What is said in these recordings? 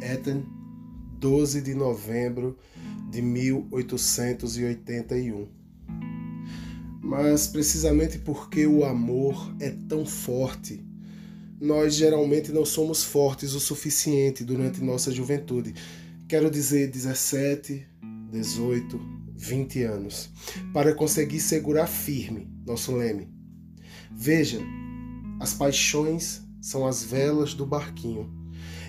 Etten, 12 de novembro de 1881. Mas precisamente porque o amor é tão forte, nós geralmente não somos fortes o suficiente durante nossa juventude. Quero dizer 17, 18, 20 anos, para conseguir segurar firme nosso leme. Veja, as paixões são as velas do barquinho.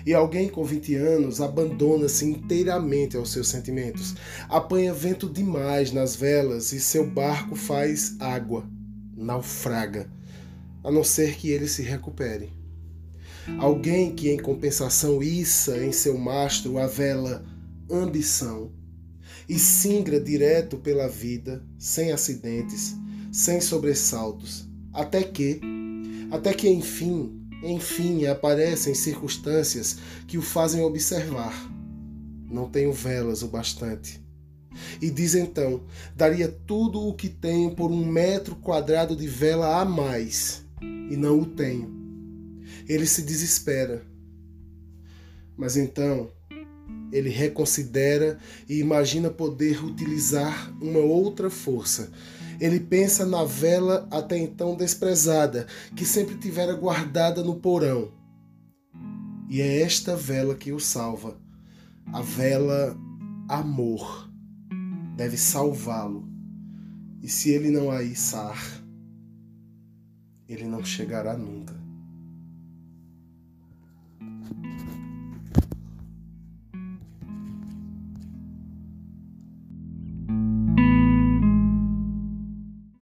E alguém com 20 anos abandona-se inteiramente aos seus sentimentos, apanha vento demais nas velas e seu barco faz água, naufraga, a não ser que ele se recupere. Alguém que, em compensação, issa em seu mastro a vela ambição e singra direto pela vida, sem acidentes, sem sobressaltos, até que, até que enfim enfim, aparecem circunstâncias que o fazem observar. Não tenho velas o bastante. E diz então: daria tudo o que tenho por um metro quadrado de vela a mais, e não o tenho. Ele se desespera. Mas então ele reconsidera e imagina poder utilizar uma outra força ele pensa na vela até então desprezada, que sempre tivera guardada no porão. E é esta vela que o salva. A vela amor deve salvá-lo. E se ele não a içar, ele não chegará nunca.